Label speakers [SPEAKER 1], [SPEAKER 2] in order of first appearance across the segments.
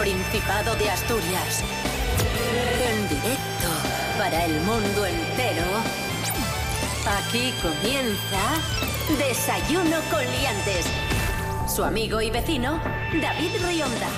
[SPEAKER 1] Principado de Asturias. En directo para el mundo entero. Aquí comienza Desayuno con Liantes. Su amigo y vecino, David Rionda.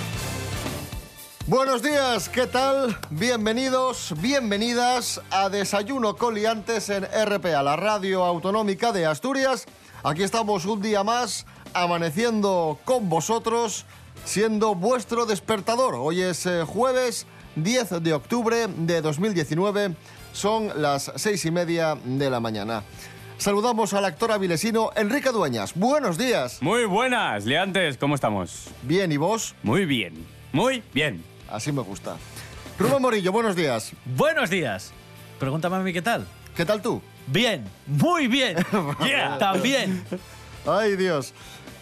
[SPEAKER 2] Buenos días, ¿qué tal? Bienvenidos, bienvenidas a Desayuno con Liantes en RPA, la radio autonómica de Asturias. Aquí estamos un día más, amaneciendo con vosotros, siendo vuestro despertador. Hoy es eh, jueves 10 de octubre de 2019, son las seis y media de la mañana. Saludamos al actor avilesino Enrique Dueñas. Buenos días.
[SPEAKER 3] Muy buenas, Leantes, ¿cómo estamos?
[SPEAKER 2] Bien, ¿y vos?
[SPEAKER 3] Muy bien, muy bien.
[SPEAKER 2] Así me gusta. Rubén Morillo, buenos días.
[SPEAKER 4] Buenos días. Pregúntame a mí qué tal.
[SPEAKER 2] ¿Qué tal tú?
[SPEAKER 4] Bien, muy bien.
[SPEAKER 3] Yeah.
[SPEAKER 4] También.
[SPEAKER 2] Ay, Dios.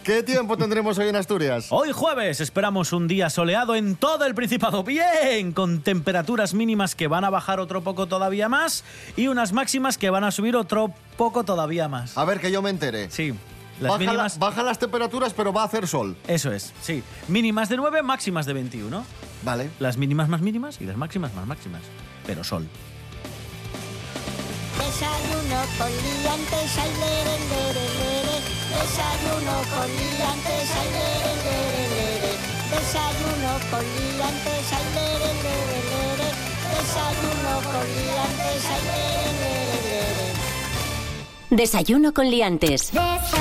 [SPEAKER 2] ¿Qué tiempo tendremos hoy en Asturias?
[SPEAKER 4] Hoy jueves esperamos un día soleado en todo el Principado. Bien, con temperaturas mínimas que van a bajar otro poco todavía más y unas máximas que van a subir otro poco todavía más.
[SPEAKER 2] A ver, que yo me entere.
[SPEAKER 4] Sí, las
[SPEAKER 2] Baja la- las temperaturas, pero va a hacer sol.
[SPEAKER 4] Eso es, sí. Mínimas de 9, máximas de 21.
[SPEAKER 2] Vale.
[SPEAKER 4] Las mínimas más mínimas y las máximas más máximas. Pero sol.
[SPEAKER 5] Desayuno con liantes, ay, lere, lere, lere. Desayuno con liantes, ay, lere, lere, lere. Desayuno con liantes, ay, lere, lere, lere. Desayuno con liantes, ay, lere, lere, lere.
[SPEAKER 1] Desayuno con Liantes.
[SPEAKER 5] Desayuno.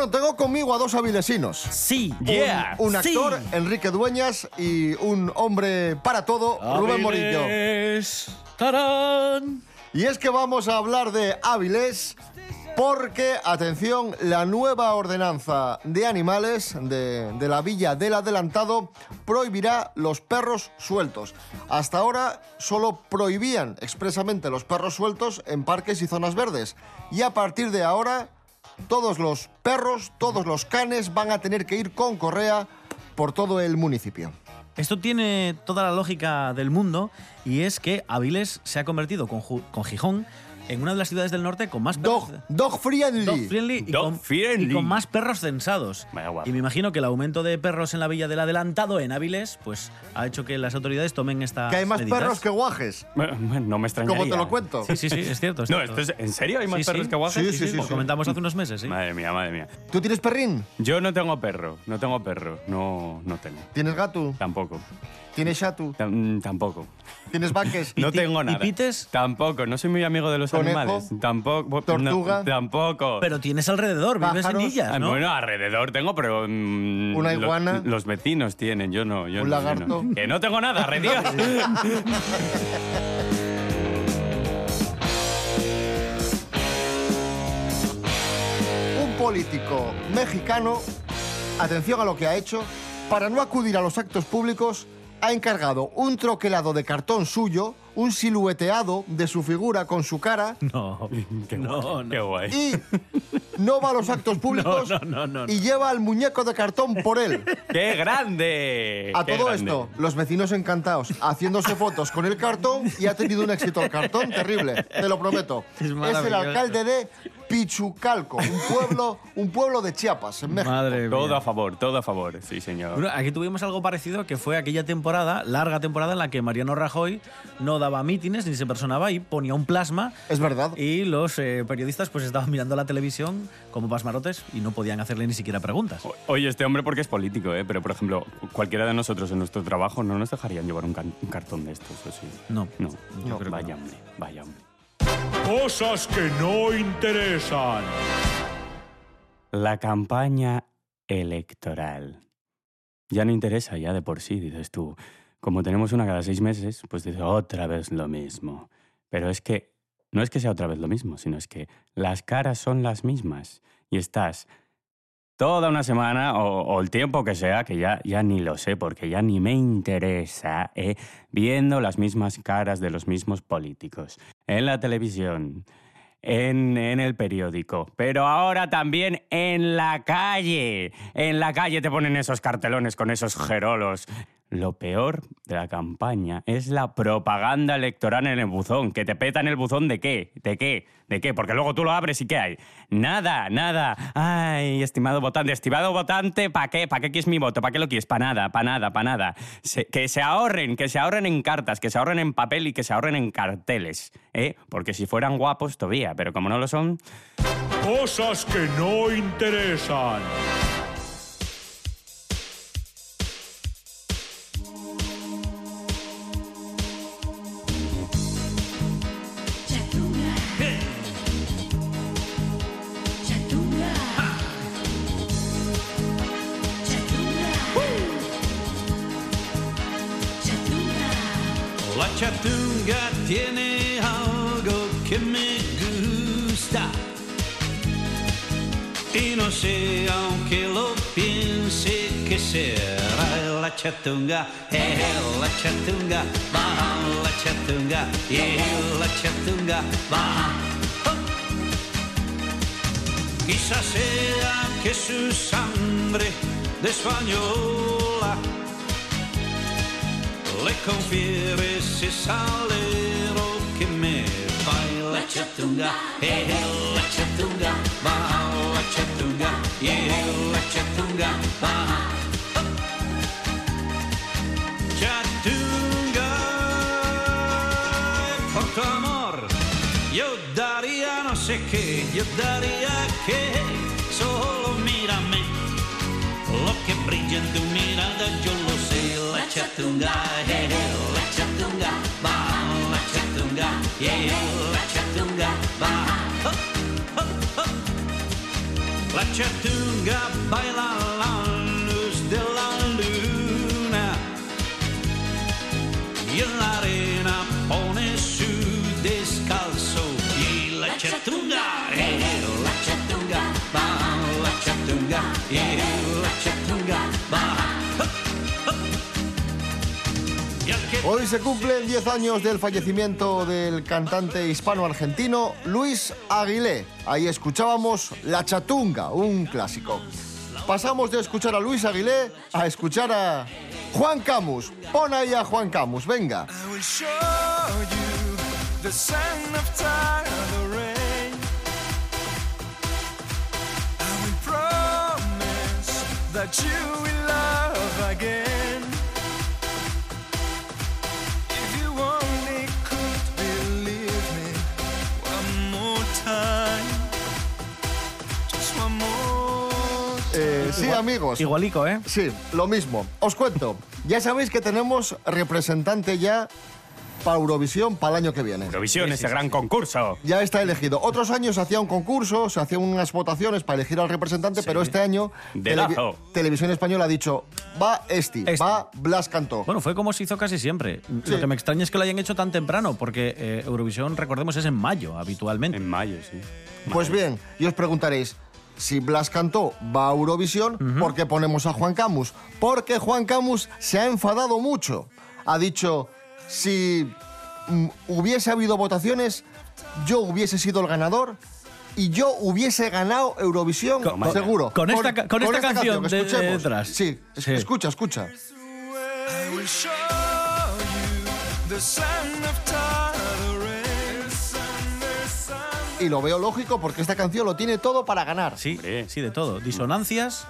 [SPEAKER 2] Bueno, tengo conmigo a dos avilesinos.
[SPEAKER 4] Sí.
[SPEAKER 3] Yeah.
[SPEAKER 2] Un actor, Enrique Dueñas, y un hombre para todo, Rubén Morillo.
[SPEAKER 4] Tarán.
[SPEAKER 2] Y es que vamos a hablar de Avilés porque, atención, la nueva ordenanza de animales de, de la Villa del Adelantado prohibirá los perros sueltos. Hasta ahora solo prohibían expresamente los perros sueltos en parques y zonas verdes. Y a partir de ahora, todos los perros, todos los canes van a tener que ir con correa por todo el municipio.
[SPEAKER 4] Esto tiene toda la lógica del mundo y es que Avilés se ha convertido con, con Gijón en una de las ciudades del norte con más perros.
[SPEAKER 2] Dog, dog friendly.
[SPEAKER 4] Dog friendly y,
[SPEAKER 3] Dog
[SPEAKER 4] con,
[SPEAKER 3] friendly.
[SPEAKER 4] y con más perros censados.
[SPEAKER 3] Vaya guapo.
[SPEAKER 4] Y me imagino que el aumento de perros en la villa del adelantado en Avilés pues ha hecho que las autoridades tomen esta
[SPEAKER 2] Que hay más perros que guajes.
[SPEAKER 3] Bueno, no me extrañaría.
[SPEAKER 2] Como te lo cuento.
[SPEAKER 4] Sí, sí, sí, es cierto. es
[SPEAKER 3] No,
[SPEAKER 4] cierto.
[SPEAKER 3] esto es, ¿en serio hay más
[SPEAKER 4] Sí,
[SPEAKER 3] perros
[SPEAKER 4] sí.
[SPEAKER 3] que guajes?
[SPEAKER 2] Sí, sí, sí,
[SPEAKER 4] Lo
[SPEAKER 2] sí.
[SPEAKER 4] comentamos hace unos meses, sí.
[SPEAKER 3] Madre mía, madre mía.
[SPEAKER 2] ¿Tú tienes perrín?
[SPEAKER 3] Yo no tengo perro, no tengo perro, no, no tengo.
[SPEAKER 2] ¿Tienes gato?
[SPEAKER 3] Tampoco.
[SPEAKER 2] ¿Tienes chatu?
[SPEAKER 3] Tam- tampoco.
[SPEAKER 2] ¿Tienes vaques?
[SPEAKER 3] No tengo
[SPEAKER 4] y
[SPEAKER 3] nada.
[SPEAKER 4] pites?
[SPEAKER 3] Tampoco, no soy muy amigo de los
[SPEAKER 2] ¿Conejo?
[SPEAKER 3] animales. Tampoco.
[SPEAKER 2] ¿Tortuga?
[SPEAKER 3] no, tampoco.
[SPEAKER 4] Pero tienes alrededor, vives en
[SPEAKER 2] Pájaros.
[SPEAKER 4] Illas,
[SPEAKER 3] Ah,
[SPEAKER 4] ¿no?
[SPEAKER 3] Bueno, alrededor tengo, pero. mm,
[SPEAKER 2] ¿Una iguana?
[SPEAKER 3] Los, vecinos tienen, yo no. Yo
[SPEAKER 2] ¿Un
[SPEAKER 3] no, yo
[SPEAKER 2] lagarto?
[SPEAKER 3] no. Que no tengo nada, retiro.
[SPEAKER 2] Un político mexicano, atención a lo que ha hecho, para no acudir a los actos públicos, ha encargado un troquelado de cartón suyo, un silueteado de su figura con su cara,
[SPEAKER 4] No,
[SPEAKER 3] Qué
[SPEAKER 4] no,
[SPEAKER 3] guay,
[SPEAKER 4] no.
[SPEAKER 3] Qué guay.
[SPEAKER 2] y no va a los actos públicos
[SPEAKER 4] no, no, no, no.
[SPEAKER 2] y lleva el muñeco de cartón por él.
[SPEAKER 3] ¡Qué grande!
[SPEAKER 2] A
[SPEAKER 3] Qué
[SPEAKER 2] todo
[SPEAKER 3] grande.
[SPEAKER 2] esto, los vecinos encantados, haciéndose fotos con el cartón y ha tenido un éxito el cartón terrible, te lo prometo.
[SPEAKER 4] Es
[SPEAKER 2] Es, el alcalde de Pichucalco, un pueblo, un pueblo de Chiapas, en México.
[SPEAKER 4] Madre mía.
[SPEAKER 3] Todo a favor, todo a favor, sí, señor.
[SPEAKER 4] Bueno, aquí tuvimos algo parecido que fue aquella temporada, larga temporada, en la que Mariano Rajoy no daba mítines ni se personaba y ponía un plasma
[SPEAKER 2] Es verdad.
[SPEAKER 4] y los eh, periodistas pues estaban mirando la televisión como pasmarotes y no podían hacerle ni siquiera preguntas.
[SPEAKER 3] O- Oye, este hombre porque es político, ¿eh? Pero, por ejemplo, cualquiera de nosotros en nuestro trabajo no nos dejarían llevar un, can- un cartón de estos, ¿o sí?
[SPEAKER 4] No.
[SPEAKER 3] No.
[SPEAKER 4] Yo creo que no.
[SPEAKER 3] hombre, vaya hombre.
[SPEAKER 6] Cosas que no interesan.
[SPEAKER 3] La campaña electoral. Ya no interesa, ya de por sí, dices tú. Como tenemos una cada seis meses, pues dices otra vez lo mismo. Pero es que no es que sea otra vez lo mismo, sino es que las caras son las mismas. Y estás toda una semana o, el tiempo que sea, que ya, ya ni lo sé porque ya ni me interesa, ¿eh? viendo las mismas caras de los mismos políticos en la televisión, en, en el periódico, pero ahora también en la calle. En la calle te ponen esos cartelones con esos gerolos. Lo peor de la campaña es la propaganda electoral en el buzón. Que te petan el buzón de qué? ¿De qué? ¿De qué? Porque luego tú lo abres y ¿qué hay? Nada, nada. Ay, estimado votante, estimado votante, ¿para qué? ¿Para qué quieres mi voto? ¿Para qué lo quieres? Para nada, para nada, para nada. Que se ahorren, que se ahorren en cartas, que se ahorren en papel y que se ahorren en carteles. ¿eh? Porque si fueran guapos todavía, pero como no lo son,
[SPEAKER 6] Cosas que no interesan.
[SPEAKER 7] Sé, aunque lo piense, que será la chatunga, eh, la chatunga, va la chatunga, eh, la chatunga, va. Quizás sea que su sangre de española le confiere ese salero que me baila la chatunga, eh, la chatunga, va la chatunga, yeah, la chatunga, va. Chatunga, por tu amor, yo daría no sé qué, yo daría que solo mírame. Lo que brilla en tu mirada yo lo sé, la chatunga, eh, la chatunga, va, la chatunga, yeah, la chatunga, va. Oh, oh, oh. La chatunga baila la luz de la luna. Y en la arena
[SPEAKER 2] Hoy se cumplen 10 años del fallecimiento del cantante hispano-argentino Luis Aguilé. Ahí escuchábamos La Chatunga, un clásico. Pasamos de escuchar a Luis Aguilé a escuchar a Juan Camus. Pon ahí a Juan Camus, venga.
[SPEAKER 8] I will show
[SPEAKER 2] sí, amigos.
[SPEAKER 4] Igualico, ¿eh?
[SPEAKER 2] Sí, lo mismo. Os cuento. Ya sabéis que tenemos representante ya para Eurovisión para el año que viene.
[SPEAKER 3] Eurovisión, ese gran concurso.
[SPEAKER 2] Ya está elegido. Otros años se hacía un concurso, se hacían unas votaciones para elegir al representante, pero este año
[SPEAKER 3] Dedazo.
[SPEAKER 2] Televisión Española ha dicho, va Esti,
[SPEAKER 4] Esti.
[SPEAKER 2] va Blas Cantó.
[SPEAKER 4] Bueno, fue como se hizo casi siempre.
[SPEAKER 2] Sí.
[SPEAKER 4] Lo que me extraña es que lo hayan hecho tan temprano, porque eh, Eurovisión, recordemos, es en mayo habitualmente.
[SPEAKER 3] En mayo, sí.
[SPEAKER 2] Pues bien, y os preguntaréis, si Blas Cantó va a Eurovisión, ¿por qué ponemos a Juan Camus? Porque Juan Camus se ha enfadado mucho. Ha dicho, si mm, hubiese habido votaciones, yo hubiese sido el ganador y yo hubiese ganado Eurovisión,
[SPEAKER 4] Con-
[SPEAKER 2] seguro.
[SPEAKER 4] con esta con esta canción
[SPEAKER 2] que
[SPEAKER 4] de-
[SPEAKER 2] escuchemos.
[SPEAKER 4] detrás.
[SPEAKER 2] Sí, es-
[SPEAKER 4] Sí.
[SPEAKER 2] escucha, escucha. Y lo veo lógico porque esta canción lo tiene todo para ganar.
[SPEAKER 4] Sí,
[SPEAKER 3] Hombre.
[SPEAKER 4] sí, de todo. Disonancias,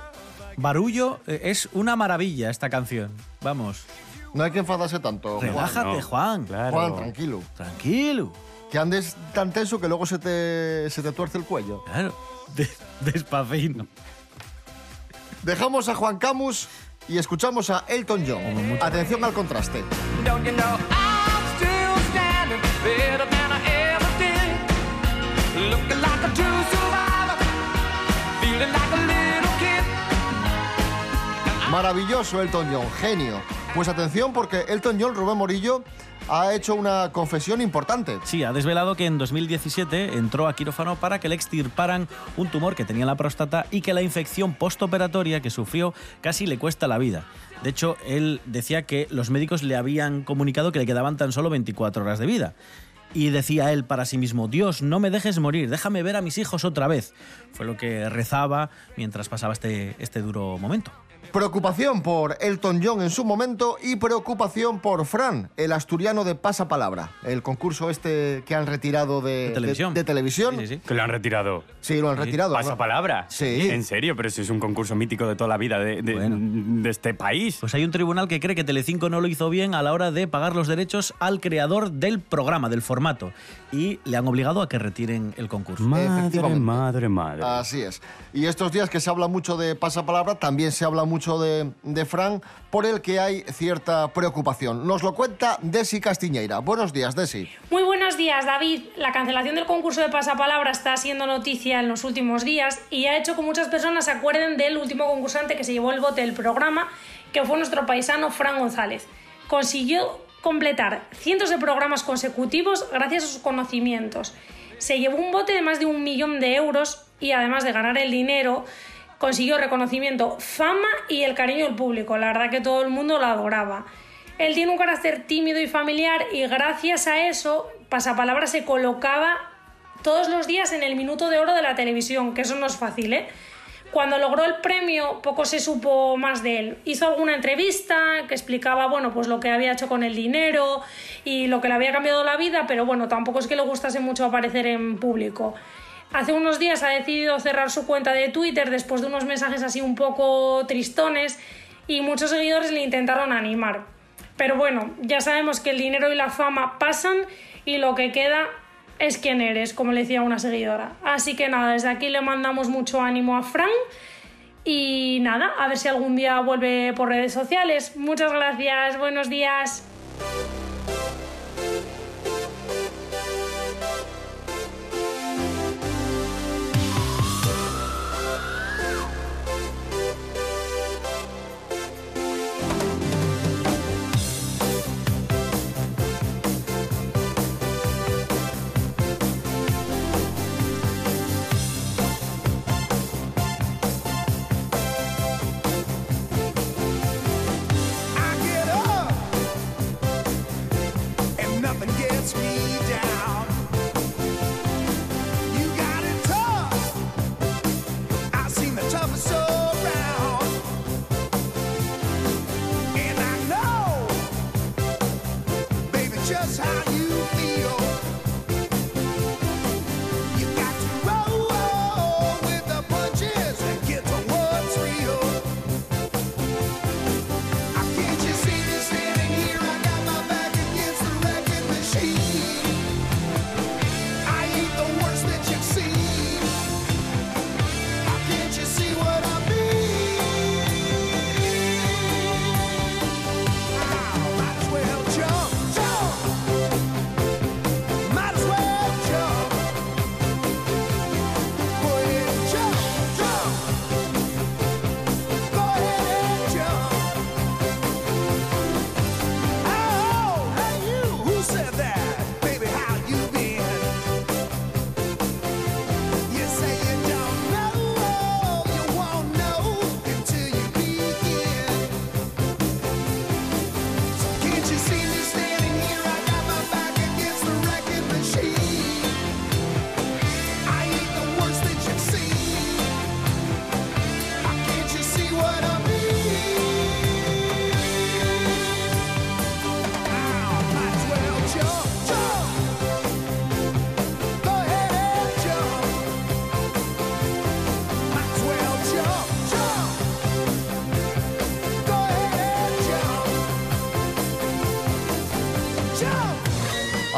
[SPEAKER 4] barullo, eh, es una maravilla esta canción. Vamos,
[SPEAKER 2] No hay que enfadarse tanto. Juan.
[SPEAKER 4] relájate,
[SPEAKER 3] no.
[SPEAKER 4] Juan.
[SPEAKER 3] Claro.
[SPEAKER 2] Juan, tranquilo.
[SPEAKER 4] Tranquilo.
[SPEAKER 2] Que andes tan tenso que luego se te, se te tuerce el cuello.
[SPEAKER 4] Claro, de- despacito.
[SPEAKER 2] Dejamos a Juan Camus y escuchamos a Elton John. Atención al contraste.
[SPEAKER 8] Don't you know
[SPEAKER 2] Maravilloso Elton John, genio. Pues atención porque Elton John, Rubén Morillo, ha hecho una confesión importante.
[SPEAKER 4] Sí, ha desvelado que en 2017 entró a quirófano para que le extirparan un tumor que tenía en la próstata y que la infección postoperatoria que sufrió casi le cuesta la vida. De hecho, él decía que los médicos le habían comunicado que le quedaban tan solo 24 horas de vida. Y decía él para sí mismo, Dios, no me dejes morir, déjame ver a mis hijos otra vez. Fue lo que rezaba mientras pasaba este, este duro momento.
[SPEAKER 2] Preocupación por Elton John en su momento y preocupación por Fran, el asturiano de Pasapalabra, el concurso este que han retirado de,
[SPEAKER 4] De televisión.
[SPEAKER 2] de televisión.
[SPEAKER 4] Sí, sí, sí.
[SPEAKER 3] Que lo han retirado.
[SPEAKER 2] Sí, lo han retirado.
[SPEAKER 3] ¿Pasa
[SPEAKER 2] ¿no?
[SPEAKER 3] palabra?
[SPEAKER 2] Sí.
[SPEAKER 3] En serio, pero si es un concurso mítico de toda la vida de, de-
[SPEAKER 4] Bueno.
[SPEAKER 3] de este país.
[SPEAKER 4] Pues hay un tribunal que cree que Telecinco no lo hizo bien a la hora de pagar los derechos al creador del programa, del formato, y le han obligado a que retiren el concurso.
[SPEAKER 3] madre, madre, madre.
[SPEAKER 2] Así es. Y estos días que se habla mucho de pasapalabra, también se habla mucho de, de Fran, por el que hay cierta preocupación. Nos lo cuenta Desi Castiñeira. Buenos días, Desi.
[SPEAKER 9] Muy buenos días, David. La cancelación del concurso de pasapalabra está siendo noticia en los últimos días y ha hecho que muchas personas se acuerden del último concursante que se llevó el bote del programa, que fue nuestro paisano Fran González. Consiguió completar cientos de programas consecutivos gracias a sus conocimientos. Se llevó un bote de más de un millón de euros y además de ganar el dinero, consiguió reconocimiento, fama y el cariño del público. La verdad que todo el mundo lo adoraba. Él tiene un carácter tímido y familiar y gracias a eso Pasapalabra se colocaba todos los días en el minuto de oro de la televisión, que eso no es fácil, ¿eh? Cuando logró el premio, poco se supo más de él. Hizo alguna entrevista que explicaba, bueno, pues lo que había hecho con el dinero y lo que le había cambiado la vida, pero bueno, tampoco es que le gustase mucho aparecer en público. Hace unos días ha decidido cerrar su cuenta de Twitter después de unos mensajes así un poco tristones y muchos seguidores le intentaron animar. Pero bueno, ya sabemos que el dinero y la fama pasan y lo que queda es quién eres, como le decía una seguidora. Así que nada, desde aquí le mandamos mucho ánimo a Fran y nada, a ver si algún día vuelve por redes sociales. Muchas gracias, buenos días.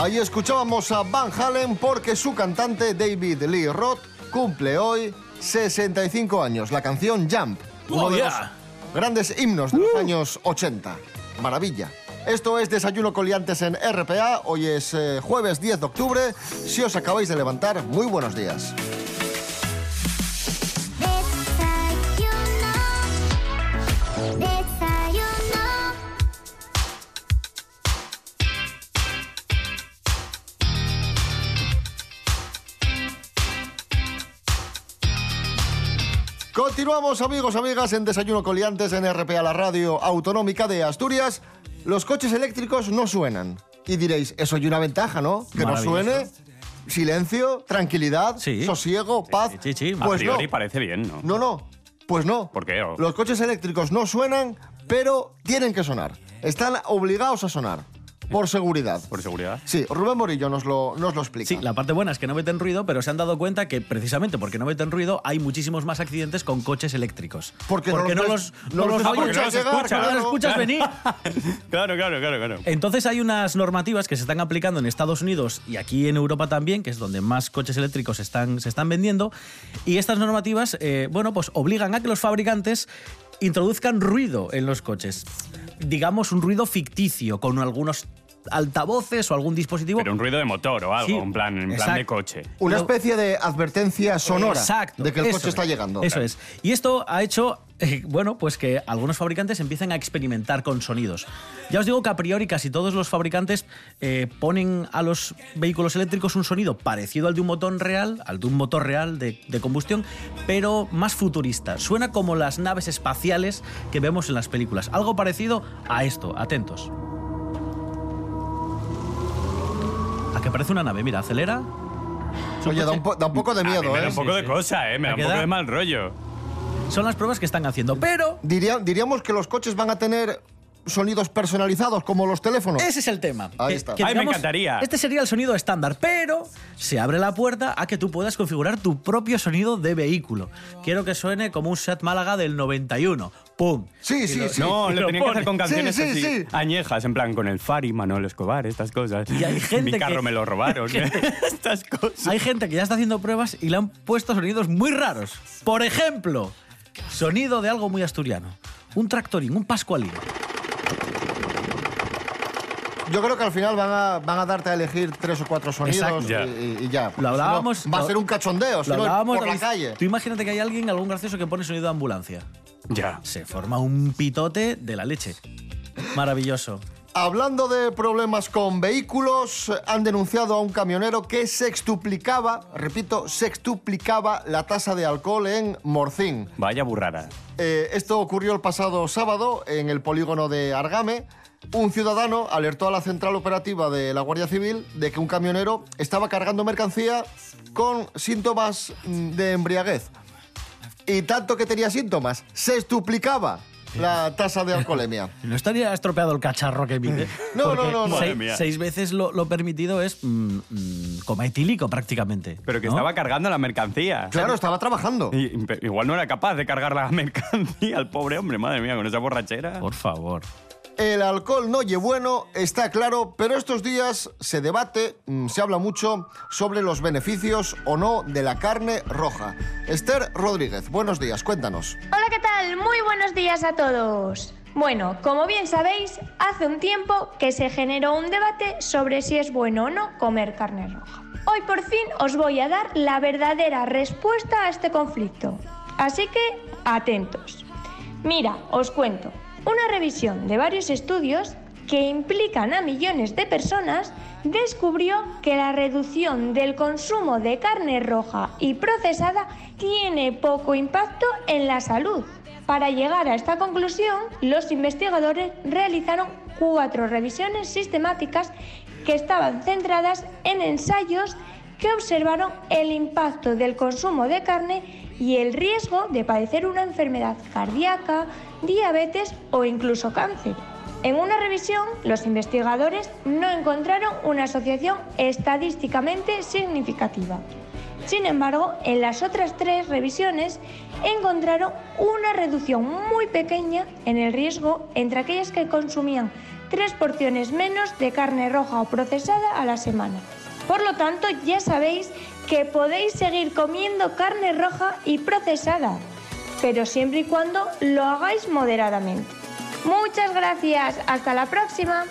[SPEAKER 2] Ahí escuchábamos a Van Halen porque su cantante David Lee Roth cumple hoy 65 años. La canción Jump, uno
[SPEAKER 4] Oh,
[SPEAKER 2] de
[SPEAKER 4] yeah.
[SPEAKER 2] los grandes himnos de los años 80. Maravilla. Esto es Desayuno Coliantes en RPA. Hoy es eh, jueves 10 de octubre. Si os acabáis de levantar, muy buenos días. Continuamos, amigos, amigas, en Desayuno Coliantes en RPA, la radio autonómica de Asturias. Los coches eléctricos no suenan. Y diréis, eso hay una ventaja, ¿no? Que no suene. Silencio, tranquilidad,
[SPEAKER 4] Sí.
[SPEAKER 2] sosiego, paz.
[SPEAKER 4] Sí, sí.
[SPEAKER 3] A
[SPEAKER 2] Pues
[SPEAKER 3] priori
[SPEAKER 2] no.
[SPEAKER 3] parece bien, ¿no?
[SPEAKER 2] No, no. Pues no.
[SPEAKER 3] ¿Por qué?
[SPEAKER 2] Los coches eléctricos no suenan, pero tienen que sonar. Están obligados a sonar. Por seguridad.
[SPEAKER 3] Por seguridad.
[SPEAKER 2] Sí, Rubén Morillo nos lo, nos lo explica.
[SPEAKER 4] Sí, la parte buena es que no meten ruido, pero se han dado cuenta que precisamente porque no meten ruido hay muchísimos más accidentes con coches eléctricos.
[SPEAKER 2] Porque no
[SPEAKER 4] no,
[SPEAKER 2] los
[SPEAKER 4] no oyes,
[SPEAKER 2] escuchas,
[SPEAKER 4] los escuchas venir.
[SPEAKER 3] Claro, claro, claro, claro.
[SPEAKER 4] Entonces hay unas normativas que se están aplicando en Estados Unidos y aquí en Europa también, que es donde más coches eléctricos están, se están vendiendo. Y estas normativas, eh, bueno, pues obligan a que los fabricantes introduzcan ruido en los coches. Digamos un ruido ficticio, con algunos altavoces o algún dispositivo.
[SPEAKER 3] Pero un ruido de motor o algo,
[SPEAKER 4] Sí,
[SPEAKER 3] en plan, en plan de coche.
[SPEAKER 2] Una
[SPEAKER 4] Pero-
[SPEAKER 2] especie de advertencia sonora
[SPEAKER 4] Exacto,
[SPEAKER 2] de que el
[SPEAKER 4] eso
[SPEAKER 2] coche está
[SPEAKER 4] es,
[SPEAKER 2] llegando.
[SPEAKER 4] Eso es. Y esto ha hecho, eh, bueno, pues que algunos fabricantes empiecen a experimentar con sonidos. Ya os digo que a priori casi todos los fabricantes eh, ponen a los vehículos eléctricos un sonido parecido al de un motor real, al de un motor real de, de combustión, pero más futurista. Suena como las naves espaciales que vemos en las películas. Algo parecido a esto. Atentos. Parece una nave. Mira, acelera.
[SPEAKER 2] Oye, da un, po- da un poco de
[SPEAKER 3] A mí
[SPEAKER 2] miedo,
[SPEAKER 3] me da
[SPEAKER 2] ¿eh?
[SPEAKER 3] un poco de cosa, ¿eh? Me da
[SPEAKER 4] ¿A
[SPEAKER 3] un poco de mal rollo.
[SPEAKER 4] Son las pruebas que están haciendo. Pero
[SPEAKER 2] Diría- diríamos que los coches van a tener sonidos personalizados como los teléfonos.
[SPEAKER 4] Ese es el tema.
[SPEAKER 2] Ahí está.
[SPEAKER 3] Ay, me encantaría.
[SPEAKER 4] Este sería el sonido estándar, pero se abre la puerta a que tú puedas configurar tu propio sonido de vehículo. Quiero que suene como un Seat Málaga del 91. ¡Pum!
[SPEAKER 2] Sí, sí,
[SPEAKER 4] lo-
[SPEAKER 2] sí.
[SPEAKER 3] No, lo
[SPEAKER 4] lo
[SPEAKER 3] tenían que hacer con canciones
[SPEAKER 2] Sí, sí,
[SPEAKER 3] así,
[SPEAKER 2] sí.
[SPEAKER 3] añejas, en plan con el Fari, Manuel Escobar, estas cosas.
[SPEAKER 4] Y hay gente
[SPEAKER 3] Mi carro
[SPEAKER 4] que-
[SPEAKER 3] me lo robaron. estas cosas.
[SPEAKER 4] Hay gente que ya está haciendo pruebas y le han puesto sonidos muy raros. Por ejemplo, sonido de algo muy asturiano. Un tractorín, un pascualín.
[SPEAKER 2] Yo creo que al final van a, van a darte a elegir tres o cuatro sonidos
[SPEAKER 4] Exacto.
[SPEAKER 2] y, y- y ya. si no,
[SPEAKER 4] hablábamos.
[SPEAKER 2] va a ser un cachondeo, si
[SPEAKER 4] Lo hablábamos,
[SPEAKER 2] por la calle.
[SPEAKER 4] Tú imagínate que hay alguien, algún gracioso, que pone sonido de ambulancia.
[SPEAKER 3] Ya.
[SPEAKER 4] Se forma un pitote de la leche. Maravilloso.
[SPEAKER 2] Hablando de problemas con vehículos, han denunciado a un camionero que sextuplicaba, repito, sextuplicaba la tasa de alcohol en Morcín.
[SPEAKER 3] Vaya burrada.
[SPEAKER 2] Eh, esto ocurrió el pasado sábado en el polígono de Argame. Un ciudadano alertó a la central operativa de la Guardia Civil de que un camionero estaba cargando mercancía con síntomas mm, de embriaguez. Y tanto que tenía síntomas, sextuplicaba la tasa de alcoholemia.
[SPEAKER 4] No estaría estropeado el cacharro que emite.
[SPEAKER 2] No, no, no, no.
[SPEAKER 4] Seis, veces lo, lo permitido es mm, mm, coma etílico prácticamente.
[SPEAKER 3] Pero que
[SPEAKER 4] ¿no?
[SPEAKER 3] estaba cargando la mercancía.
[SPEAKER 2] Claro, estaba trabajando.
[SPEAKER 3] Y- igual no era capaz de cargar la mercancía al pobre hombre, madre mía, con esa borrachera.
[SPEAKER 4] Por favor.
[SPEAKER 2] El alcohol no es bueno, está claro, pero estos días se debate, mm, se habla mucho sobre los beneficios o no de la carne roja. Esther Rodríguez, buenos días, cuéntanos.
[SPEAKER 10] Hola, ¿qué tal? Muy buenos días a todos. Bueno, como bien sabéis, hace un tiempo que se generó un debate sobre si es bueno o no comer carne roja. Hoy por fin os voy a dar la verdadera respuesta a este conflicto. Así que, atentos. Mira, os cuento. Una revisión de varios estudios que implican a millones de personas descubrió que la reducción del consumo de carne roja y procesada tiene poco impacto en la salud. Para llegar a esta conclusión, los investigadores realizaron cuatro revisiones sistemáticas que estaban centradas en ensayos que observaron el impacto del consumo de carne y el riesgo de padecer una enfermedad cardíaca, diabetes o incluso cáncer. En una revisión, los investigadores no encontraron una asociación estadísticamente significativa. Sin embargo, en las otras tres revisiones encontraron una reducción muy pequeña en el riesgo entre aquellas que consumían tres porciones menos de carne roja o procesada a la semana. Por lo tanto, ya sabéis que podéis seguir comiendo carne roja y procesada, pero siempre y cuando lo hagáis moderadamente. Muchas gracias, hasta la próxima.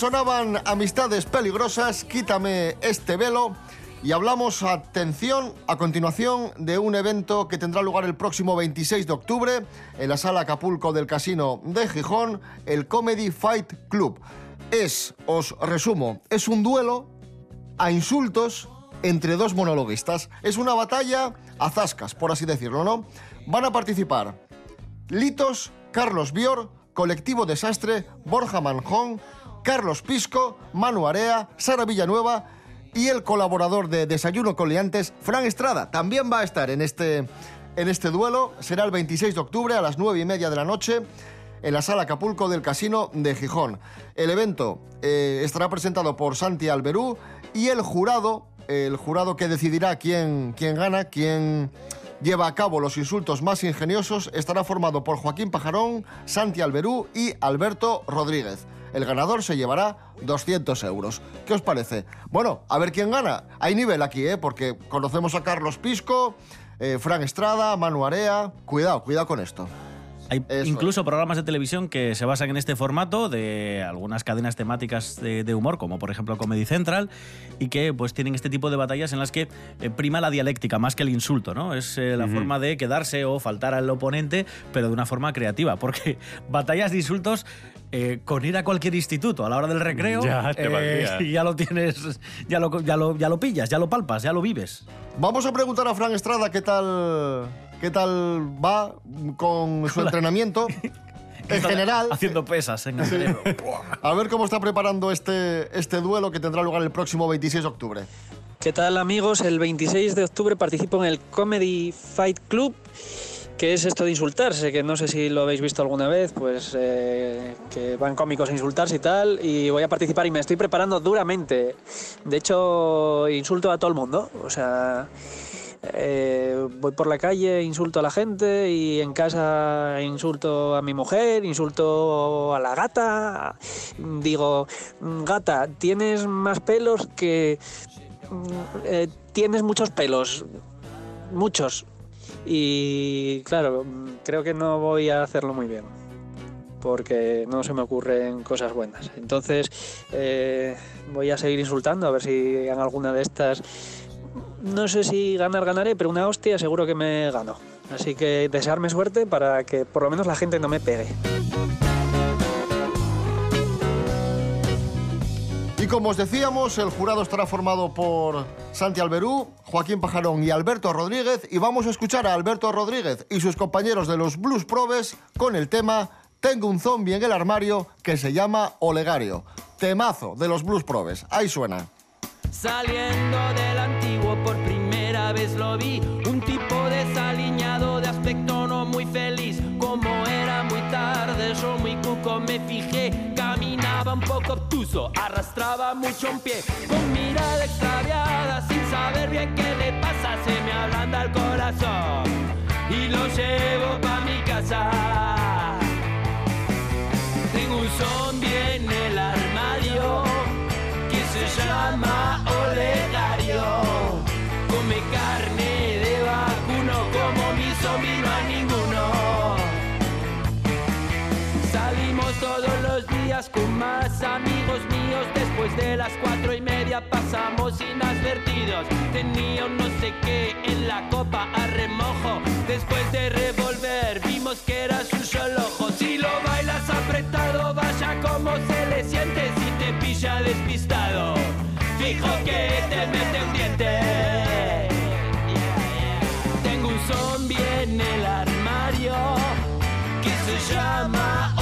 [SPEAKER 2] Sonaban amistades peligrosas, quítame este velo. Y hablamos, atención, a continuación de un evento que tendrá lugar el próximo 26 de octubre en la sala Acapulco del Casino de Gijón, el Comedy Fight Club. Es, os resumo, es un duelo a insultos entre dos monologuistas. Es una batalla a zascas, por así decirlo, ¿no? Van a participar Litos, Carlos Bior, Colectivo Desastre, Borja Manjón, Carlos Pisco, Manu Area, Sara Villanueva y el colaborador de Desayuno con Liantes, Fran Estrada. También va a estar en este, en este duelo. Será el 26 de octubre a las 9 y media de la noche en la sala Acapulco del Casino de Gijón. El evento eh, estará presentado por Santi Alberú y el jurado, el jurado que decidirá quién, quién gana, quién lleva a cabo los insultos más ingeniosos, estará formado por Joaquín Pajarón, Santi Alberú y Alberto Rodríguez. El ganador se llevará 200 euros. ¿Qué os parece? Bueno, a ver quién gana. Hay nivel aquí, ¿eh? Porque conocemos a Carlos Pisco, eh, Fran Estrada, Manu Area. Cuidado, cuidado con esto.
[SPEAKER 4] Hay incluso programas de televisión que se basan en este formato de algunas cadenas temáticas de, de humor, como por ejemplo Comedy Central, y que pues tienen este tipo de batallas en las que eh, prima la dialéctica más que el insulto, ¿no? Es eh, la forma de quedarse o faltar al oponente, pero de una forma creativa, porque batallas de insultos eh, con ir a cualquier instituto a la hora del recreo
[SPEAKER 3] Ya te
[SPEAKER 4] eh, ya lo tienes, ya lo, ya, lo, ya lo pillas, ya lo palpas, ya lo vives.
[SPEAKER 2] Vamos a preguntar a Fran Estrada qué tal, qué tal va con su entrenamiento. En general,
[SPEAKER 4] Haciendo pesas en el cerebro.
[SPEAKER 2] a ver cómo está preparando este, este duelo que tendrá lugar el próximo 26 de octubre.
[SPEAKER 11] ¿Qué tal amigos? El 26 de octubre participo en el Comedy Fight Club. ¿Qué es esto de insultarse? Que no sé si lo habéis visto alguna vez, pues eh, que van cómicos a insultarse y tal. Y voy a participar y me estoy preparando duramente. De hecho, insulto a todo el mundo. O sea, eh, voy por la calle, insulto a la gente y en casa insulto a mi mujer, insulto a la gata. Digo, gata, tienes más pelos que... mm, eh, tienes muchos pelos. Muchos. Y claro, creo que no voy a hacerlo muy bien. Porque no se me ocurren cosas buenas. Entonces eh, voy a seguir insultando a ver si en alguna de estas no sé si ganar ganaré, pero una hostia seguro que me gano. Así que desearme suerte para que por lo menos la gente no me pegue.
[SPEAKER 2] Y como os decíamos, el jurado estará formado por Santi Alberú, Joaquín Pajarón y Alberto Rodríguez. Y vamos a escuchar a Alberto Rodríguez y sus compañeros de los Blues Probes con el tema Tengo un zombie en el armario que se llama Olegario. Temazo de los Blues Probes. Ahí suena.
[SPEAKER 12] Saliendo del antiguo por primera vez lo vi Un tipo desaliñado de aspecto no muy feliz. Como era muy tarde yo muy cuco me fijé Caminaba un poco obtuso, arrastraba mucho un pie Con mirada extraviada sin saber bien qué le pasa Se me ablanda el corazón y lo llevo pa' mi casa con más amigos míos. Después de las cuatro y media pasamos inadvertidos. Tenía un no sé qué en la copa a remojo. Después de revolver vimos que era su solo ojo. Si lo bailas apretado, vaya como se le siente si te pilla despistado. Fijo que te mete un diente. Tengo un zombie en el armario que se llama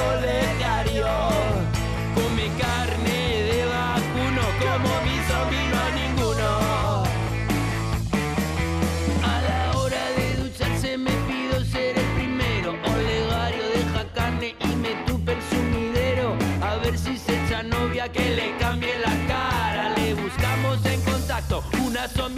[SPEAKER 12] contacto una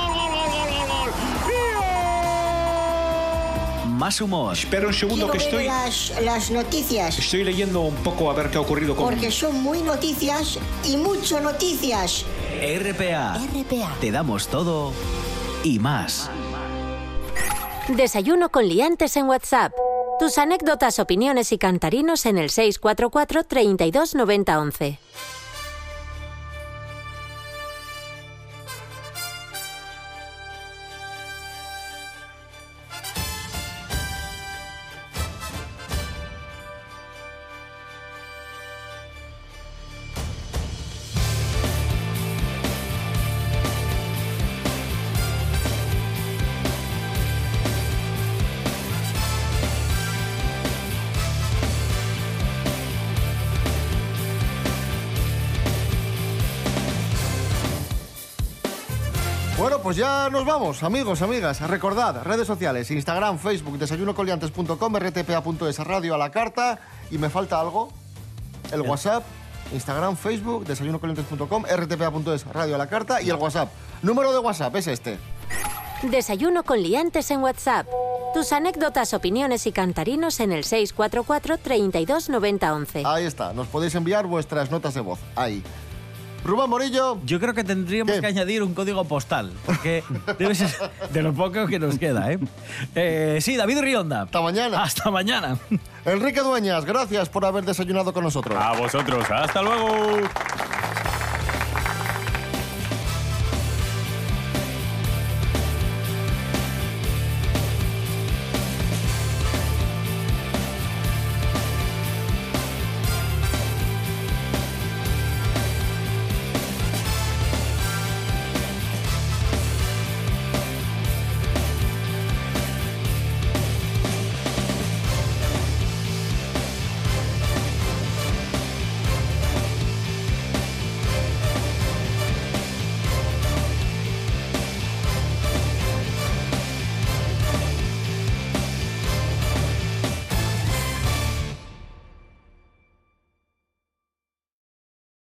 [SPEAKER 4] Más humor.
[SPEAKER 13] Espera un segundo
[SPEAKER 5] Quiero
[SPEAKER 13] que estoy.
[SPEAKER 5] las, las noticias,
[SPEAKER 13] Estoy leyendo un poco a ver qué ha ocurrido con.
[SPEAKER 5] porque son muy noticias y mucho noticias.
[SPEAKER 4] RPA.
[SPEAKER 1] RPA.
[SPEAKER 4] Te damos todo y más.
[SPEAKER 1] Desayuno con liantes en WhatsApp. Tus anécdotas, opiniones y cantarinos en el 644 32 90 11.
[SPEAKER 2] Pues ya nos vamos, amigos, amigas. Recordad, redes sociales, Instagram, Facebook, desayunocoliantes.com, rtpa.es, radio a la carta. Y me falta algo, el WhatsApp, Instagram, Facebook, desayunocoliantes.com, rtpa.es, radio a la carta y el WhatsApp. Número de WhatsApp es este.
[SPEAKER 1] Desayuno con liantes en WhatsApp. Tus anécdotas, opiniones y cantarinos en el 644 32 90 11.
[SPEAKER 2] Ahí está, nos podéis enviar vuestras notas de voz. Ahí. Rubén Morillo.
[SPEAKER 4] Yo creo que tendríamos que añadir un código postal, porque debe ser de lo poco que nos queda, ¿eh? Eh, sí, David Rionda.
[SPEAKER 2] Hasta mañana.
[SPEAKER 4] Hasta mañana.
[SPEAKER 2] Enrique Dueñas, gracias por haber desayunado con nosotros.
[SPEAKER 3] A vosotros. Hasta luego.